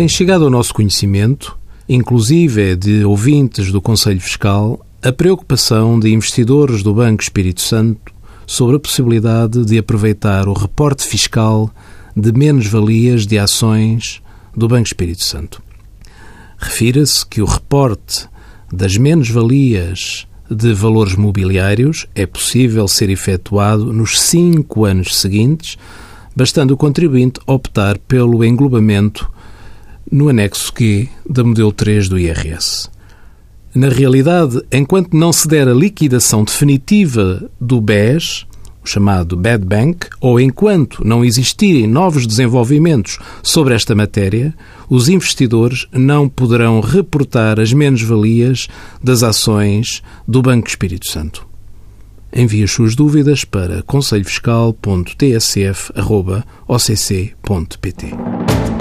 Tem chegado ao nosso conhecimento, inclusive de ouvintes do Conselho Fiscal, a preocupação de investidores do Banco Espírito Santo sobre a possibilidade de aproveitar o reporte fiscal de menos-valias de ações do Banco Espírito Santo. Refira-se que o reporte das menos-valias de valores mobiliários é possível ser efetuado nos cinco anos seguintes, bastando o contribuinte optar pelo englobamento no anexo Q da modelo 3 do IRS. Na realidade, enquanto não se der a liquidação definitiva do BES, o chamado Bad Bank, ou enquanto não existirem novos desenvolvimentos sobre esta matéria, os investidores não poderão reportar as menos-valias das ações do Banco Espírito Santo. Envie as suas dúvidas para conselhofiscal.tsf.occ.pt.